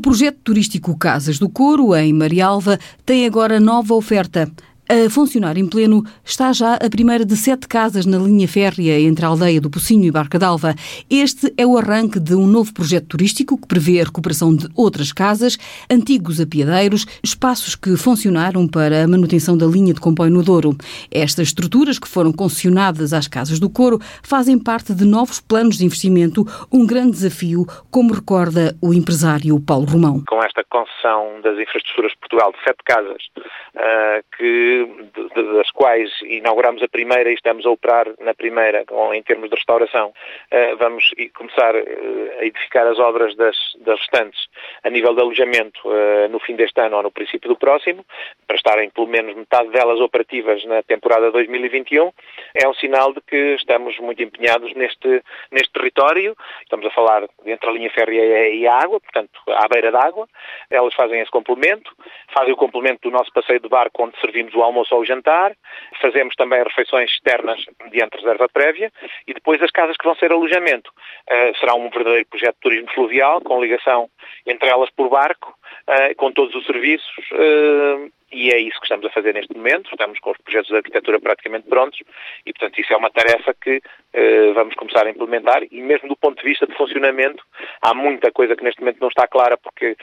O projeto turístico Casas do Couro, em Marialva, tem agora nova oferta. A funcionar em pleno está já a primeira de sete casas na linha férrea entre a aldeia do Pocinho e Barca d'Alva. Este é o arranque de um novo projeto turístico que prevê a recuperação de outras casas, antigos apiadeiros, espaços que funcionaram para a manutenção da linha de comboio no Douro. Estas estruturas, que foram concessionadas às Casas do Coro, fazem parte de novos planos de investimento, um grande desafio, como recorda o empresário Paulo Romão. Com esta concessão das infraestruturas de Portugal de sete casas, uh, que das quais inauguramos a primeira e estamos a operar na primeira em termos de restauração, eh, vamos começar eh, a edificar as obras das, das restantes a nível de alojamento eh, no fim deste ano ou no princípio do próximo, para estarem pelo menos metade delas operativas na temporada 2021, é um sinal de que estamos muito empenhados neste, neste território. Estamos a falar entre a linha férrea e a água, portanto, à beira d'água. Elas fazem esse complemento, fazem o complemento do nosso passeio de barco, onde servimos o almoço ou jantar, fazemos também refeições externas mediante reserva prévia e depois as casas que vão ser alojamento. Uh, será um verdadeiro projeto de turismo fluvial, com ligação entre elas por barco, uh, com todos os serviços uh, e é isso que estamos a fazer neste momento. Estamos com os projetos de arquitetura praticamente prontos e, portanto, isso é uma tarefa que eh, vamos começar a implementar e mesmo do ponto de vista de funcionamento há muita coisa que neste momento não está clara porque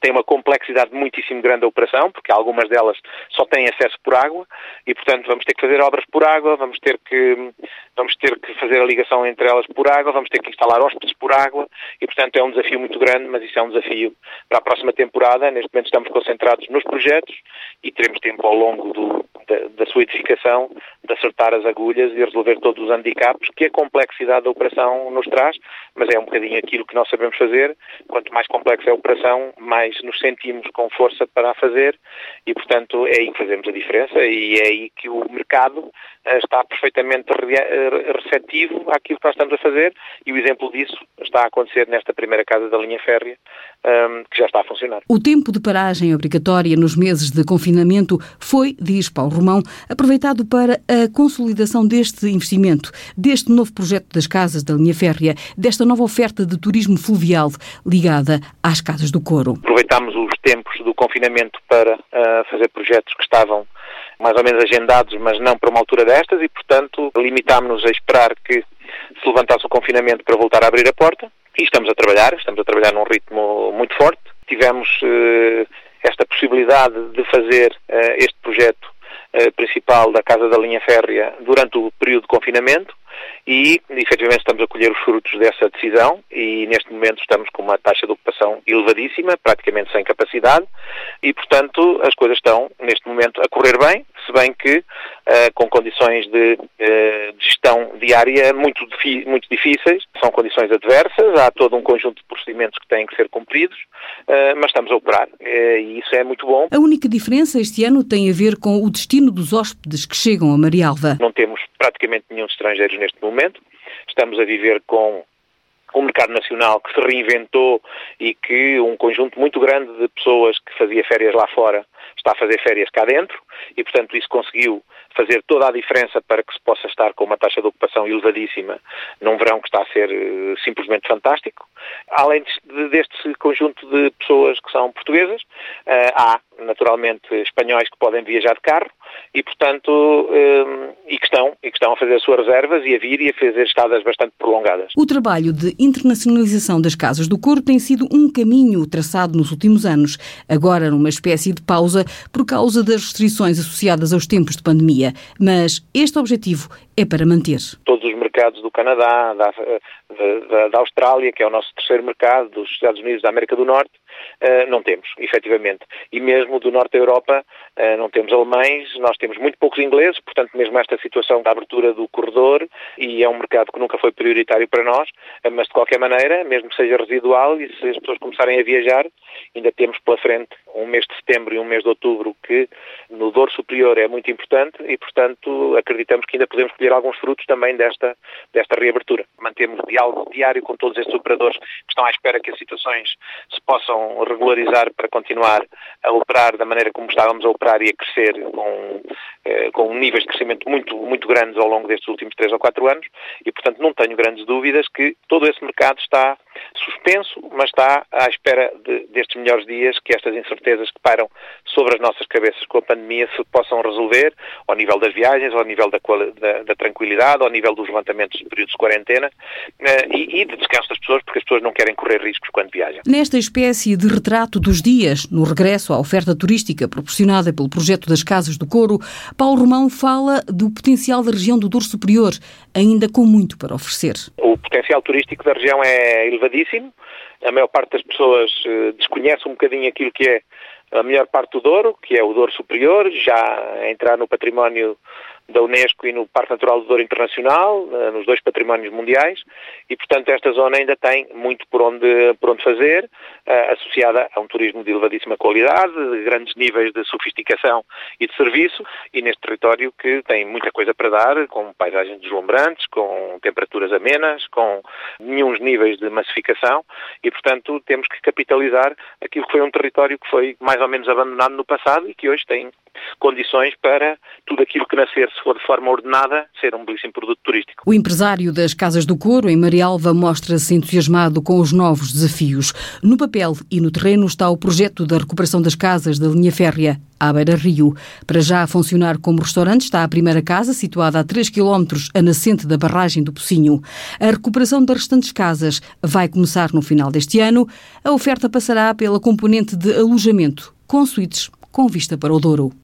tem uma complexidade muitíssimo grande a operação, porque algumas delas só têm acesso por água e, portanto, vamos ter que fazer obras por água, vamos ter que, vamos ter que fazer a ligação entre elas por água, vamos ter que instalar hóspedes por água e, portanto, é um desafio muito grande, mas isso é um desafio para a próxima temporada. Neste momento estamos concentrados nos projetos e teremos tempo ao longo do, da, da, sua edificação de acertar as agulhas e resolver todos os handicaps que a complexidade da operação nos traz, mas é um bocadinho aquilo que nós sabemos fazer. Quanto mais complexa é a operação, mais nos sentimos com força para a fazer e, portanto, é aí que fazemos a diferença e é aí que o mercado eh, está perfeitamente eh, receptivo àquilo que nós estamos a fazer e o exemplo disso está a acontecer nesta primeira casa da linha férrea, ehm, que já está a funcionar. O tempo de paragem obrigatória nos meses de confinamento foi, diz Paulo Romão, aproveitado para a consolidação deste investimento, deste novo projeto das casas da linha férrea, desta nova oferta de turismo fluvial ligada às casas do Coro. Aproveitámos os tempos do confinamento para uh, fazer projetos que estavam mais ou menos agendados, mas não para uma altura destas, e, portanto, limitámos-nos a esperar que se levantasse o confinamento para voltar a abrir a porta. E estamos a trabalhar, estamos a trabalhar num ritmo muito forte. Tivemos uh, esta possibilidade de fazer uh, este projeto uh, principal da Casa da Linha Férrea durante o período de confinamento e, efetivamente, estamos a colher os frutos dessa decisão e, neste momento, estamos com uma taxa de ocupação elevadíssima, praticamente sem capacidade, e, portanto, as coisas estão, neste momento, a correr bem, se bem que uh, com condições de gestão diária muito, muito difíceis, são condições adversas, há todo um conjunto de procedimentos que têm que ser cumpridos, uh, mas estamos a operar e isso é muito bom. A única diferença este ano tem a ver com o destino dos hóspedes que chegam a Marialva. Não temos praticamente nenhum estrangeiros neste momento. Estamos a viver com um mercado nacional que se reinventou e que um conjunto muito grande de pessoas que fazia férias lá fora está a fazer férias cá dentro e, portanto, isso conseguiu fazer toda a diferença para que se possa estar com uma taxa de ocupação elevadíssima num verão que está a ser uh, simplesmente fantástico. Além de, deste conjunto de pessoas que são portuguesas, uh, há naturalmente espanhóis que podem viajar de carro e, portanto, um, e, que estão, e que estão a fazer as suas reservas e a vir e a fazer estadas bastante prolongadas. O trabalho de internacionalização das casas do Coro tem sido um caminho traçado nos últimos anos, agora numa espécie de pausa por causa das restrições associadas aos tempos de pandemia. Mas este objetivo é para manter. Todos os mercados do Canadá, da, da, da Austrália, que é o nosso terceiro mercado, dos Estados Unidos, da América do Norte, Uh, não temos, efetivamente. E mesmo do norte da Europa uh, não temos alemães, nós temos muito poucos ingleses, portanto, mesmo esta situação da abertura do corredor, e é um mercado que nunca foi prioritário para nós, uh, mas de qualquer maneira, mesmo que seja residual, e se as pessoas começarem a viajar, ainda temos pela frente um mês de setembro e um mês de outubro que no Douro Superior é muito importante e, portanto, acreditamos que ainda podemos colher alguns frutos também desta, desta reabertura. Mantemos diálogo diário com todos estes operadores que estão à espera que as situações se possam regularizar para continuar a operar da maneira como estávamos a operar e a crescer com, eh, com níveis de crescimento muito, muito grandes ao longo destes últimos três ou quatro anos e, portanto, não tenho grandes dúvidas que todo esse mercado está suspenso, mas está à espera de, destes melhores dias, que estas incertezas que pairam sobre as nossas cabeças com a pandemia se possam resolver ao nível das viagens, ao nível da, da, da tranquilidade, ao nível dos levantamentos de períodos de quarentena eh, e, e de descanso das pessoas, porque as pessoas não querem correr riscos quando viajam. Nesta espécie de retrato dos dias, no regresso à oferta turística proporcionada pelo projeto das Casas do Couro, Paulo Romão fala do potencial da região do Douro Superior, ainda com muito para oferecer. O potencial turístico da região é elevadíssimo. A maior parte das pessoas eh, desconhece um bocadinho aquilo que é a melhor parte do Douro, que é o Douro Superior, já entrar no património da Unesco e no Parque Natural do Douro Internacional, eh, nos dois patrimónios mundiais, e portanto esta zona ainda tem muito por onde, por onde fazer, uh, associada a um turismo de elevadíssima qualidade, de grandes níveis de sofisticação e de serviço, e neste território que tem muita coisa para dar, com paisagens deslumbrantes, com temperaturas amenas, com nenhum níveis de massificação, e portanto temos que capitalizar aquilo que foi um território que foi mais ou menos abandonado no passado e que hoje tem condições para tudo aquilo que nascer, se for de forma ordenada, ser um belíssimo produto turístico. O empresário das Casas do Couro, em Marialva, mostra-se entusiasmado com os novos desafios. No papel e no terreno está o projeto da recuperação das casas da linha férrea à beira-rio. Para já a funcionar como restaurante está a primeira casa, situada a 3 km a nascente da barragem do Pocinho. A recuperação das restantes casas vai começar no final deste ano. A oferta passará pela componente de alojamento, com suítes com vista para o Douro.